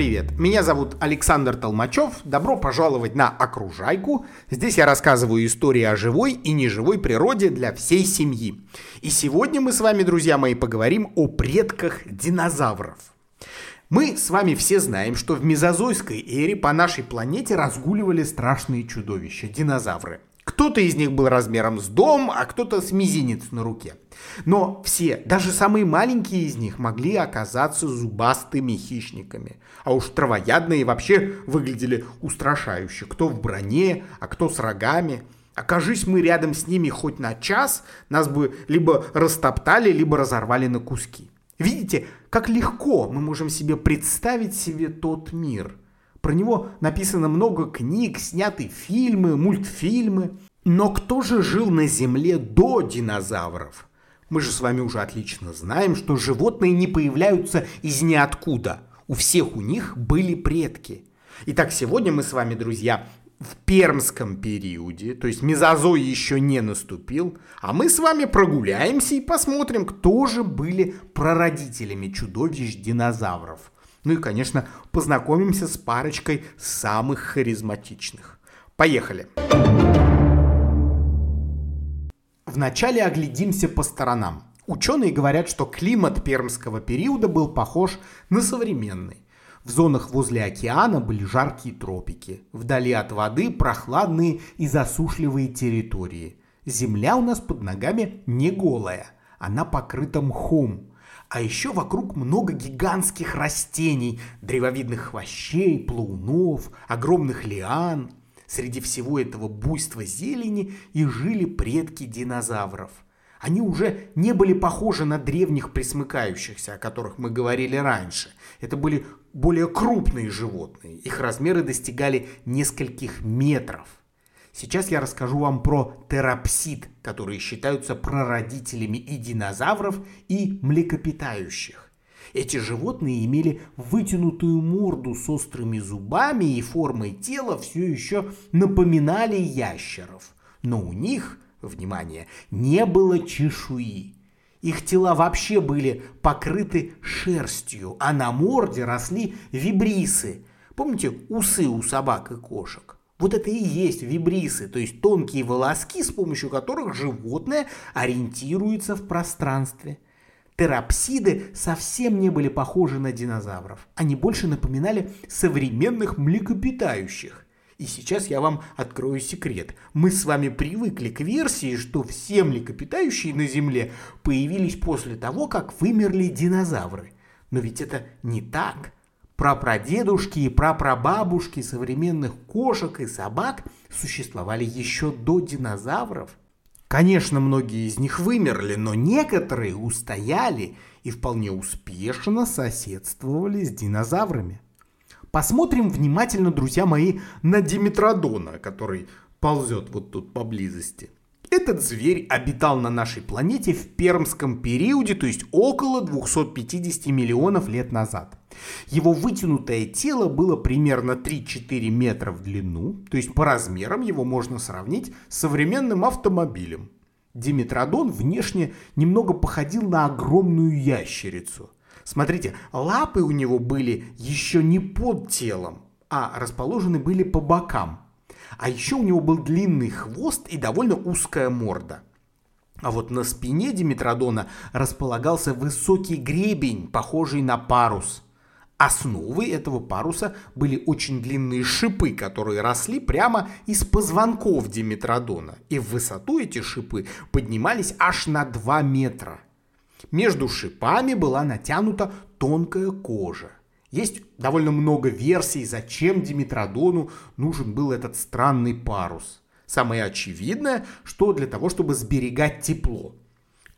привет! Меня зовут Александр Толмачев. Добро пожаловать на Окружайку. Здесь я рассказываю истории о живой и неживой природе для всей семьи. И сегодня мы с вами, друзья мои, поговорим о предках динозавров. Мы с вами все знаем, что в мезозойской эре по нашей планете разгуливали страшные чудовища – динозавры – кто-то из них был размером с дом, а кто-то с мизинец на руке. Но все, даже самые маленькие из них, могли оказаться зубастыми хищниками. А уж травоядные вообще выглядели устрашающе. Кто в броне, а кто с рогами. Окажись мы рядом с ними хоть на час, нас бы либо растоптали, либо разорвали на куски. Видите, как легко мы можем себе представить себе тот мир – про него написано много книг, сняты фильмы, мультфильмы. Но кто же жил на Земле до динозавров? Мы же с вами уже отлично знаем, что животные не появляются из ниоткуда. У всех у них были предки. Итак, сегодня мы с вами, друзья, в пермском периоде, то есть мезозой еще не наступил, а мы с вами прогуляемся и посмотрим, кто же были прародителями чудовищ динозавров. Ну и, конечно, познакомимся с парочкой самых харизматичных. Поехали! Вначале оглядимся по сторонам. Ученые говорят, что климат пермского периода был похож на современный. В зонах возле океана были жаркие тропики. Вдали от воды прохладные и засушливые территории. Земля у нас под ногами не голая. Она покрыта мхом, а еще вокруг много гигантских растений, древовидных хвощей, плаунов, огромных лиан. Среди всего этого буйства зелени и жили предки динозавров. Они уже не были похожи на древних присмыкающихся, о которых мы говорили раньше. Это были более крупные животные. Их размеры достигали нескольких метров. Сейчас я расскажу вам про терапсид, которые считаются прародителями и динозавров, и млекопитающих. Эти животные имели вытянутую морду с острыми зубами и формой тела все еще напоминали ящеров. Но у них, внимание, не было чешуи. Их тела вообще были покрыты шерстью, а на морде росли вибрисы. Помните усы у собак и кошек? Вот это и есть вибрисы, то есть тонкие волоски, с помощью которых животное ориентируется в пространстве. Терапсиды совсем не были похожи на динозавров. Они больше напоминали современных млекопитающих. И сейчас я вам открою секрет. Мы с вами привыкли к версии, что все млекопитающие на Земле появились после того, как вымерли динозавры. Но ведь это не так прапрадедушки и прапрабабушки современных кошек и собак существовали еще до динозавров. Конечно, многие из них вымерли, но некоторые устояли и вполне успешно соседствовали с динозаврами. Посмотрим внимательно, друзья мои, на Димитродона, который ползет вот тут поблизости. Этот зверь обитал на нашей планете в пермском периоде, то есть около 250 миллионов лет назад. Его вытянутое тело было примерно 3-4 метра в длину, то есть по размерам его можно сравнить с современным автомобилем. Димитродон внешне немного походил на огромную ящерицу. Смотрите, лапы у него были еще не под телом, а расположены были по бокам. А еще у него был длинный хвост и довольно узкая морда. А вот на спине Димитродона располагался высокий гребень, похожий на парус – Основой этого паруса были очень длинные шипы, которые росли прямо из позвонков Диметродона. И в высоту эти шипы поднимались аж на 2 метра. Между шипами была натянута тонкая кожа. Есть довольно много версий, зачем Димитродону нужен был этот странный парус. Самое очевидное, что для того, чтобы сберегать тепло.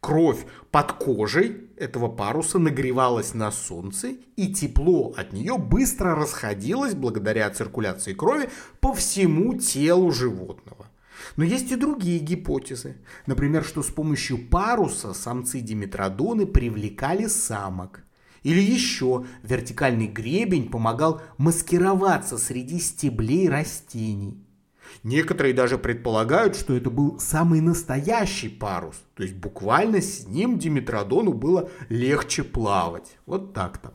Кровь под кожей этого паруса нагревалась на солнце, и тепло от нее быстро расходилось благодаря циркуляции крови по всему телу животного. Но есть и другие гипотезы. Например, что с помощью паруса самцы Диметродоны привлекали самок. Или еще вертикальный гребень помогал маскироваться среди стеблей растений. Некоторые даже предполагают, что это был самый настоящий парус. То есть буквально с ним Димитродону было легче плавать. Вот так-то.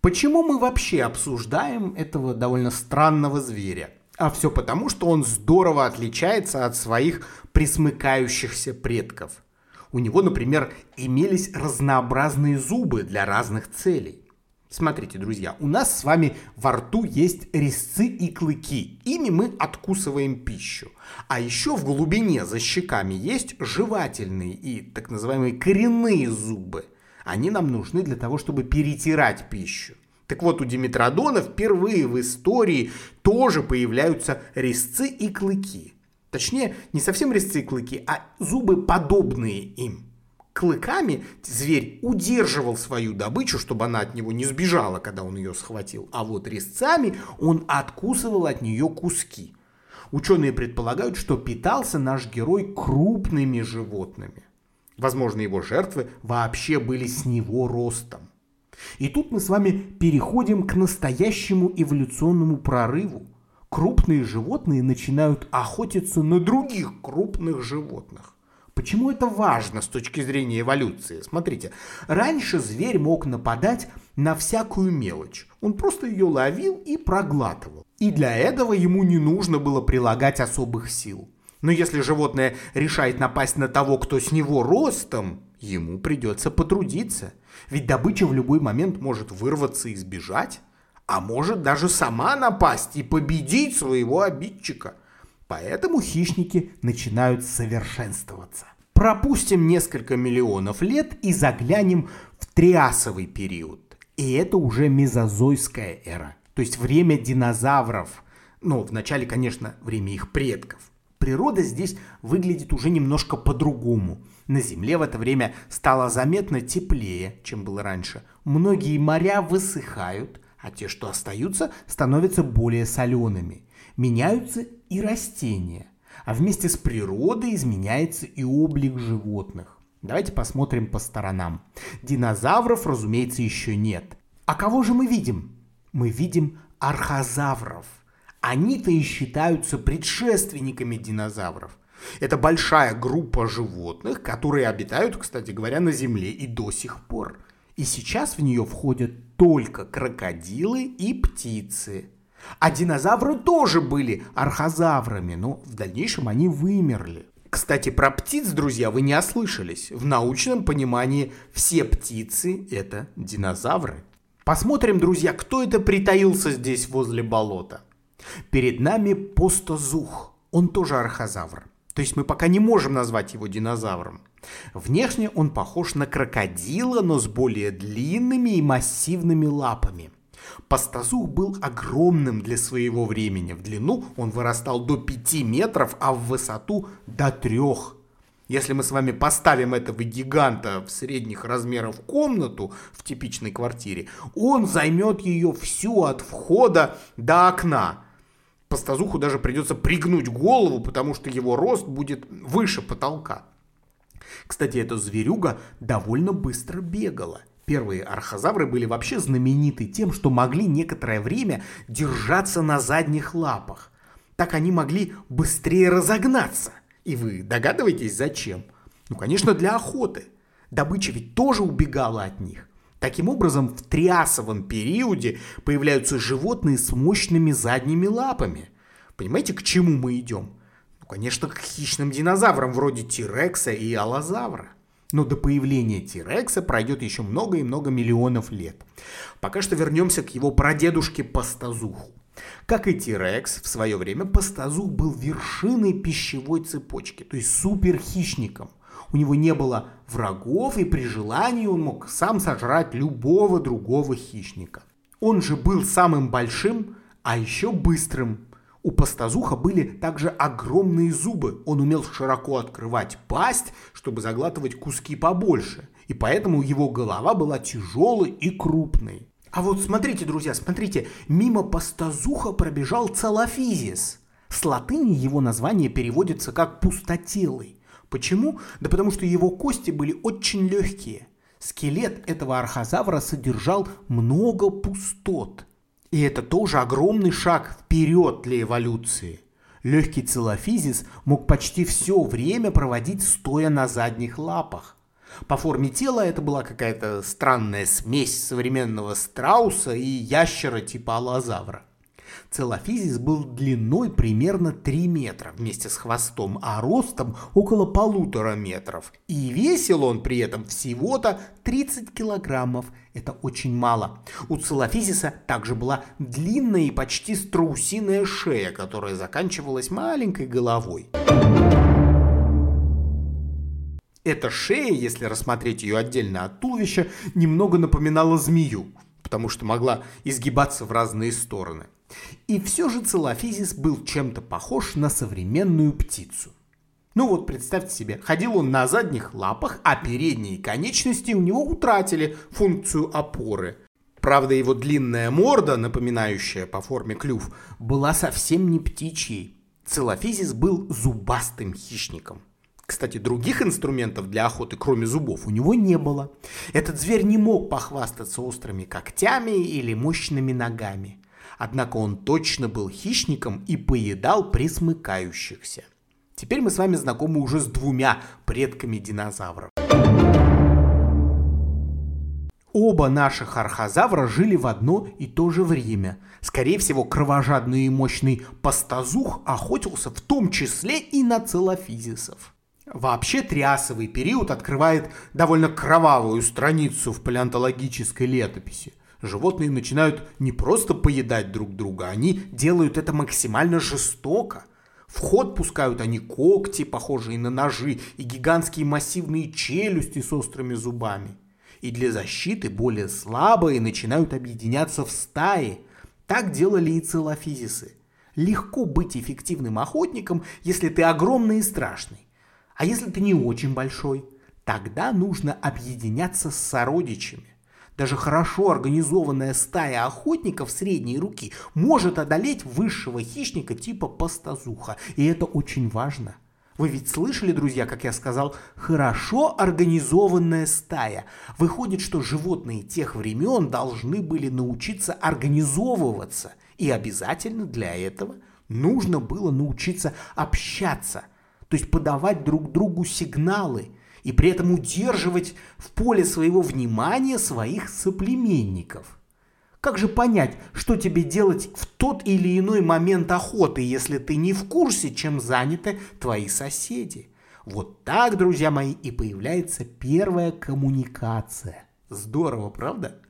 Почему мы вообще обсуждаем этого довольно странного зверя? А все потому, что он здорово отличается от своих присмыкающихся предков. У него, например, имелись разнообразные зубы для разных целей. Смотрите, друзья, у нас с вами во рту есть резцы и клыки. Ими мы откусываем пищу. А еще в глубине за щеками есть жевательные и так называемые коренные зубы. Они нам нужны для того, чтобы перетирать пищу. Так вот, у Димитродона впервые в истории тоже появляются резцы и клыки. Точнее, не совсем резцы и клыки, а зубы, подобные им клыками зверь удерживал свою добычу, чтобы она от него не сбежала, когда он ее схватил, а вот резцами он откусывал от нее куски. Ученые предполагают, что питался наш герой крупными животными. Возможно, его жертвы вообще были с него ростом. И тут мы с вами переходим к настоящему эволюционному прорыву. Крупные животные начинают охотиться на других крупных животных. Почему это важно с точки зрения эволюции? Смотрите, раньше зверь мог нападать на всякую мелочь. Он просто ее ловил и проглатывал. И для этого ему не нужно было прилагать особых сил. Но если животное решает напасть на того, кто с него ростом, ему придется потрудиться. Ведь добыча в любой момент может вырваться и сбежать, а может даже сама напасть и победить своего обидчика. Поэтому хищники начинают совершенствоваться. Пропустим несколько миллионов лет и заглянем в триасовый период. И это уже мезозойская эра, то есть время динозавров. Ну, вначале, конечно, время их предков. Природа здесь выглядит уже немножко по-другому. На Земле в это время стало заметно теплее, чем было раньше. Многие моря высыхают, а те, что остаются, становятся более солеными. Меняются и растения. А вместе с природой изменяется и облик животных. Давайте посмотрим по сторонам. Динозавров, разумеется, еще нет. А кого же мы видим? Мы видим архозавров. Они-то и считаются предшественниками динозавров. Это большая группа животных, которые обитают, кстати говоря, на Земле и до сих пор. И сейчас в нее входят только крокодилы и птицы. А динозавры тоже были архозаврами, но в дальнейшем они вымерли. Кстати, про птиц, друзья, вы не ослышались. В научном понимании все птицы – это динозавры. Посмотрим, друзья, кто это притаился здесь возле болота. Перед нами постозух. Он тоже архозавр. То есть мы пока не можем назвать его динозавром. Внешне он похож на крокодила, но с более длинными и массивными лапами – Пастазух был огромным для своего времени. В длину он вырастал до 5 метров, а в высоту до 3. Если мы с вами поставим этого гиганта в средних размеров комнату в типичной квартире, он займет ее всю от входа до окна. Пастазуху даже придется пригнуть голову, потому что его рост будет выше потолка. Кстати, эта зверюга довольно быстро бегала. Первые архозавры были вообще знамениты тем, что могли некоторое время держаться на задних лапах. Так они могли быстрее разогнаться. И вы догадываетесь, зачем? Ну, конечно, для охоты. Добыча ведь тоже убегала от них. Таким образом, в триасовом периоде появляются животные с мощными задними лапами. Понимаете, к чему мы идем? Конечно, к хищным динозаврам вроде Тирекса и Аллозавра. Но до появления Тирекса пройдет еще много и много миллионов лет. Пока что вернемся к его прадедушке Пастазуху. Как и Тирекс, в свое время Пастазух был вершиной пищевой цепочки, то есть суперхищником. У него не было врагов, и при желании он мог сам сожрать любого другого хищника. Он же был самым большим, а еще быстрым у пастазуха были также огромные зубы. Он умел широко открывать пасть, чтобы заглатывать куски побольше. И поэтому его голова была тяжелой и крупной. А вот смотрите, друзья, смотрите, мимо пастазуха пробежал Целофизис. С латыни его название переводится как «пустотелый». Почему? Да потому что его кости были очень легкие. Скелет этого архозавра содержал много пустот – и это тоже огромный шаг вперед для эволюции. Легкий целофизис мог почти все время проводить стоя на задних лапах. По форме тела это была какая-то странная смесь современного страуса и ящера типа аллозавра. Целофизис был длиной примерно 3 метра вместе с хвостом, а ростом около полутора метров. И весил он при этом всего-то 30 килограммов. Это очень мало. У целофизиса также была длинная и почти страусиная шея, которая заканчивалась маленькой головой. Эта шея, если рассмотреть ее отдельно от туловища, немного напоминала змею, потому что могла изгибаться в разные стороны. И все же целофизис был чем-то похож на современную птицу. Ну вот представьте себе, ходил он на задних лапах, а передние конечности у него утратили функцию опоры. Правда, его длинная морда, напоминающая по форме клюв, была совсем не птичьей. Целофизис был зубастым хищником. Кстати, других инструментов для охоты, кроме зубов, у него не было. Этот зверь не мог похвастаться острыми когтями или мощными ногами. Однако он точно был хищником и поедал присмыкающихся. Теперь мы с вами знакомы уже с двумя предками динозавров. Оба наших архозавра жили в одно и то же время. Скорее всего, кровожадный и мощный пастазух охотился в том числе и на целофизисов. Вообще триасовый период открывает довольно кровавую страницу в палеонтологической летописи животные начинают не просто поедать друг друга, они делают это максимально жестоко. В ход пускают они когти, похожие на ножи, и гигантские массивные челюсти с острыми зубами. И для защиты более слабые начинают объединяться в стаи. Так делали и целофизисы. Легко быть эффективным охотником, если ты огромный и страшный. А если ты не очень большой, тогда нужно объединяться с сородичами. Даже хорошо организованная стая охотников средней руки может одолеть высшего хищника типа пастазуха. И это очень важно. Вы ведь слышали, друзья, как я сказал, хорошо организованная стая. Выходит, что животные тех времен должны были научиться организовываться. И обязательно для этого нужно было научиться общаться. То есть подавать друг другу сигналы – и при этом удерживать в поле своего внимания своих соплеменников. Как же понять, что тебе делать в тот или иной момент охоты, если ты не в курсе, чем заняты твои соседи? Вот так, друзья мои, и появляется первая коммуникация. Здорово, правда?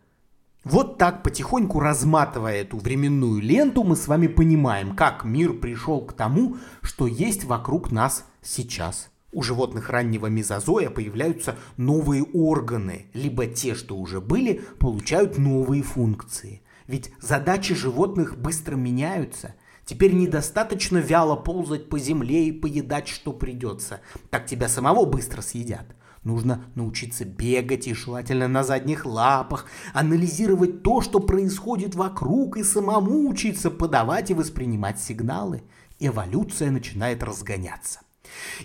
Вот так, потихоньку разматывая эту временную ленту, мы с вами понимаем, как мир пришел к тому, что есть вокруг нас сейчас. У животных раннего мезозоя появляются новые органы, либо те, что уже были, получают новые функции. Ведь задачи животных быстро меняются. Теперь недостаточно вяло ползать по земле и поедать, что придется. Так тебя самого быстро съедят. Нужно научиться бегать и желательно на задних лапах, анализировать то, что происходит вокруг, и самому учиться подавать и воспринимать сигналы. Эволюция начинает разгоняться.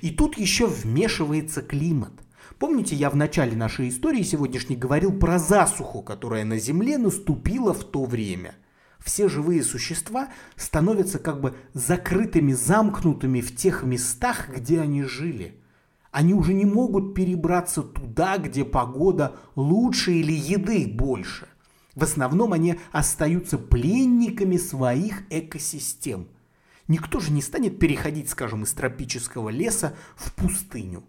И тут еще вмешивается климат. Помните, я в начале нашей истории сегодняшней говорил про засуху, которая на Земле наступила в то время. Все живые существа становятся как бы закрытыми, замкнутыми в тех местах, где они жили. Они уже не могут перебраться туда, где погода лучше или еды больше. В основном они остаются пленниками своих экосистем – Никто же не станет переходить, скажем, из тропического леса в пустыню.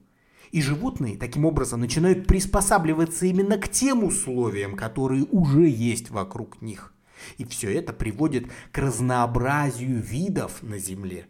И животные таким образом начинают приспосабливаться именно к тем условиям, которые уже есть вокруг них. И все это приводит к разнообразию видов на Земле.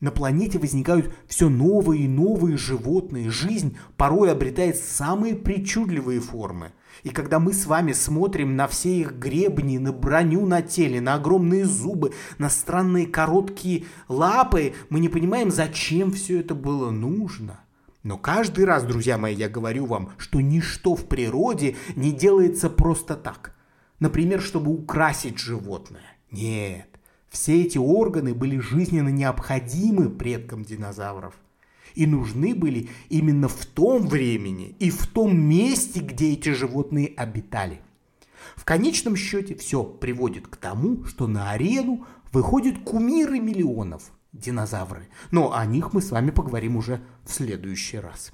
На планете возникают все новые и новые животные, жизнь порой обретает самые причудливые формы – и когда мы с вами смотрим на все их гребни, на броню на теле, на огромные зубы, на странные короткие лапы, мы не понимаем, зачем все это было нужно. Но каждый раз, друзья мои, я говорю вам, что ничто в природе не делается просто так. Например, чтобы украсить животное. Нет, все эти органы были жизненно необходимы предкам динозавров – и нужны были именно в том времени и в том месте, где эти животные обитали. В конечном счете все приводит к тому, что на арену выходят кумиры миллионов – динозавры. Но о них мы с вами поговорим уже в следующий раз.